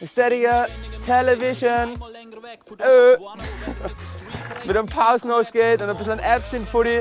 Instead uh, television. Uh. Mit einem Pausenhaus geht und ein bisschen Apps in Footy.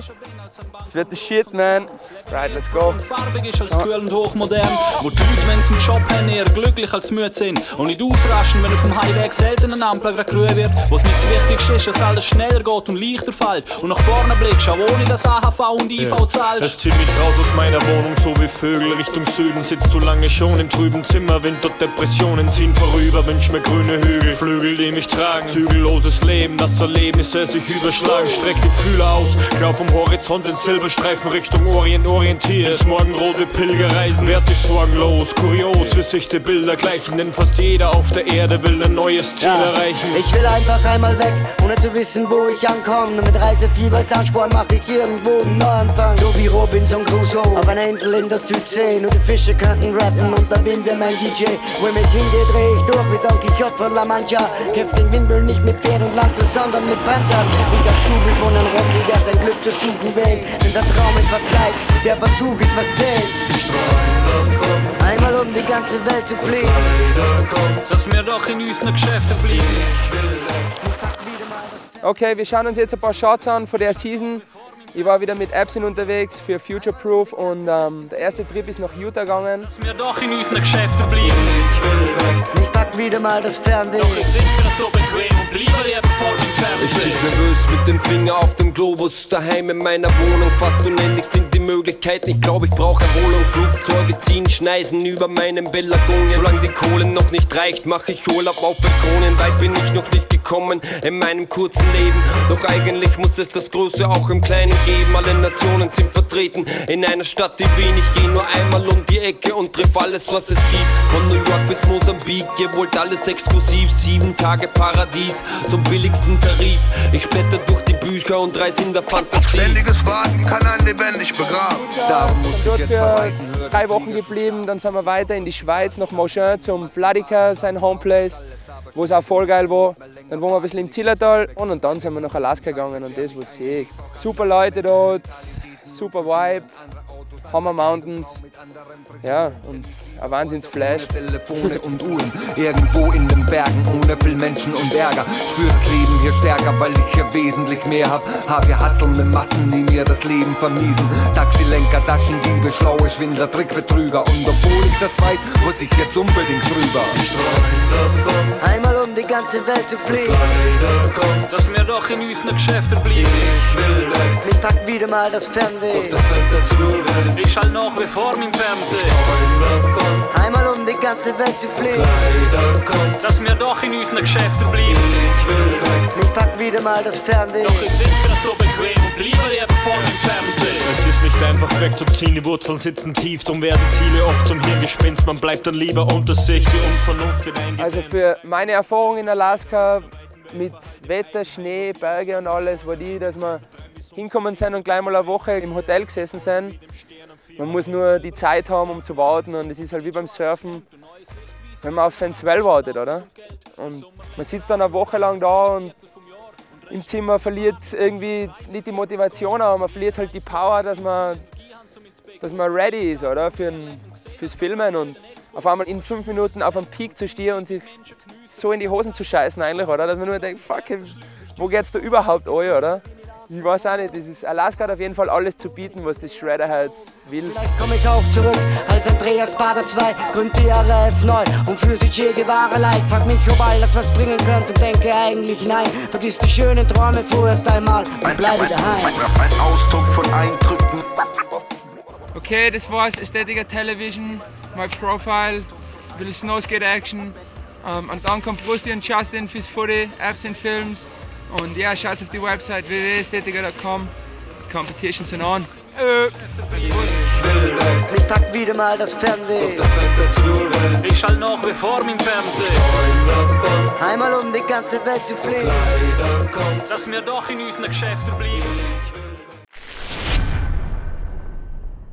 Es wird der Shit, man. Right, let's go. Farbig ist als cool und hochmodern. Wo die Leute, wenn sie einen Job haben, eher glücklich als müde sind. Und nicht aufraschen, wenn auf dem Highway selten ein Ampel gerade grün wird. Wo es nicht das Wichtigste ist, dass alles schneller geht und leichter fällt. Und nach vorne blickst, auch ohne das AHV und IV Es zahlst. zieht mich raus aus meiner Wohnung, so wie Vögel Richtung Süden. Sitzt zu lange schon im trüben Zimmer, Winterdepressionen ziehen vorüber, wünsch mir grüne Hügel, Flügel, die mich tragen. Zügelloses Leben, das Erlebnisse sich überschlagen. Streck die Fühler aus, glaub vom Horizont in Silberstreifen Richtung Orient orientiert. Ins Morgenrote Pilgerreisen, werd ich sorgenlos, kurios, wie sich die Bilder gleichen. Denn fast jeder auf der Erde will ein neues Ziel erreichen. Ich will einfach einmal weg, ohne zu wissen, wo ich ankomme. Mit Reisefieber, Sandsporn mach ich irgendwo einen Neuanfang. So wie Robinson Crusoe auf einer Insel in der Südsee. Nur die Fische könnten rappen und da bin wir mein DJ. Wo ich mich hingehe, dreh ich durch wie Don Quixote von La Mancha. Kämpft den Windmüll nicht mit Pferd und Lanze, sondern mit Panzern. Wie ganz Double von einem Rotzi, der sein Glück zu suchen wählt. Denn der Traum ist was bleibt, der Versuch ist was zählt. Einmal um die ganze Welt zu fliegen. Dass wir doch in unseren Geschäften bleiben. Okay, wir schauen uns jetzt ein paar Shots an von der Season. Ich war wieder mit Epson unterwegs für Future Proof und ähm, der erste Trip ist nach Utah gegangen. Dass wir doch in unseren Geschäften bleiben. Ich pack wieder mal das Fernweh. Doch ich sitz gerade so mit dem Finger auf dem Globus. Daheim in meiner Wohnung, fast unendlich sind die Möglichkeiten. Ich glaube, ich brauche Erholung. Flugzeuge ziehen, schneisen über meinen Bellagonien. Solange die Kohle noch nicht reicht, mache ich Urlaub auf Balkonen. Weit bin ich noch nicht gekommen in meinem kurzen Leben. Doch eigentlich muss es das Große auch im Kleinen geben. Alle Nationen sind vertreten in einer Stadt, die Wien. Ich geh nur einmal um die Ecke und triff alles, was es gibt. Von New York bis Mosambik, ihr wollt alles exklusiv. Sieben Tage Paradies zum billigsten Tarif. Ich blätter durch die Bücher und reise in der Fantasie. Ständiges Warten kann einen lebendig begraben. Darum muss ich Dort jetzt. Hört drei Wochen geblieben, dann sind wir weiter in die Schweiz, nach Monchin zum Vladica, sein Homeplace, wo es auch voll geil war. Dann waren wir ein bisschen im Zillertal und, und dann sind wir nach Alaska gegangen und das war sick. Super Leute dort, super Vibe, Hammer Mountains, ja und ein Wahnsinns-Flash. Telefone und Uhren, irgendwo in den Bergen, ohne viel Menschen und Ärger. Spür das Leben hier stärker, weil ich hier wesentlich mehr hab. Hab hier hasselnde Massen, die mir das Leben vermiesen. Taxilenker, Taschendiebe, schlaue Schwindler, Trickbetrüger. Und obwohl ich das weiß, muss ich jetzt unbedingt rüber. Einmal um die ganze Welt zu fliegen. Dass wir doch in unseren Geschäften bleiben. Ich pack wieder mal das Fernweh. Ich schall nach wie vor im Fernsehen. Einmal um die ganze Welt zu fliegen. Dass wir doch in unseren Geschäften bleiben. Ich pack wieder mal das Fernweh. Doch ich sitz gerade so bequem und bleibe lieber vor dem Fernsehen. Es ist nicht einfach wegzuziehen, die Wurzeln sitzen tief, drum werden Ziele oft zum Hirngespinst. Man bleibt dann lieber unter sich, die Unvernunft wird. Also für meine Erfahrung in Alaska mit Wetter, Schnee, Berge und alles war die, dass wir hinkommen sind und gleich mal eine Woche im Hotel gesessen sind. Man muss nur die Zeit haben, um zu warten und es ist halt wie beim Surfen, wenn man auf sein Swell wartet, oder? Und man sitzt dann eine Woche lang da und im Zimmer verliert irgendwie nicht die Motivation, aber man verliert halt die Power, dass man, dass man ready ist, oder? Für ein, fürs Filmen und auf einmal in fünf Minuten auf einem Peak zu stehen und sich so in die Hosen zu scheißen eigentlich, oder? Dass man nur denkt, fuck, wo geht's da überhaupt an, oder? Ich weiß auch nicht, das ist, Alaska hat auf jeden Fall alles zu bieten, was das Shredderherz will. Vielleicht komm ich auch zurück als Andreas Bader 2, gründ die RF neu und für sich Che Guevara like. Frag mich, ob all das was bringen könnte und denke eigentlich nein. Vergiss die schönen Träume vorerst einmal und bleibe daheim. Ein Ausdruck von Eindrücken. Okay, das war's. Aesthetica Television, my profile, ein bisschen Snowskate Action. Ähm, und dann kommt Rusty und Justin fürs Footy, Apps und Films. Und ja, schaut auf die Website www.aesthetica.com. Die Competitions sind on. Äh. Ich pack wieder mal das Fernweh. Ich schall nach wie vor im Fernsehen. Einmal um die ganze Welt zu fliegen. Dass wir doch in unseren Geschäften bleiben.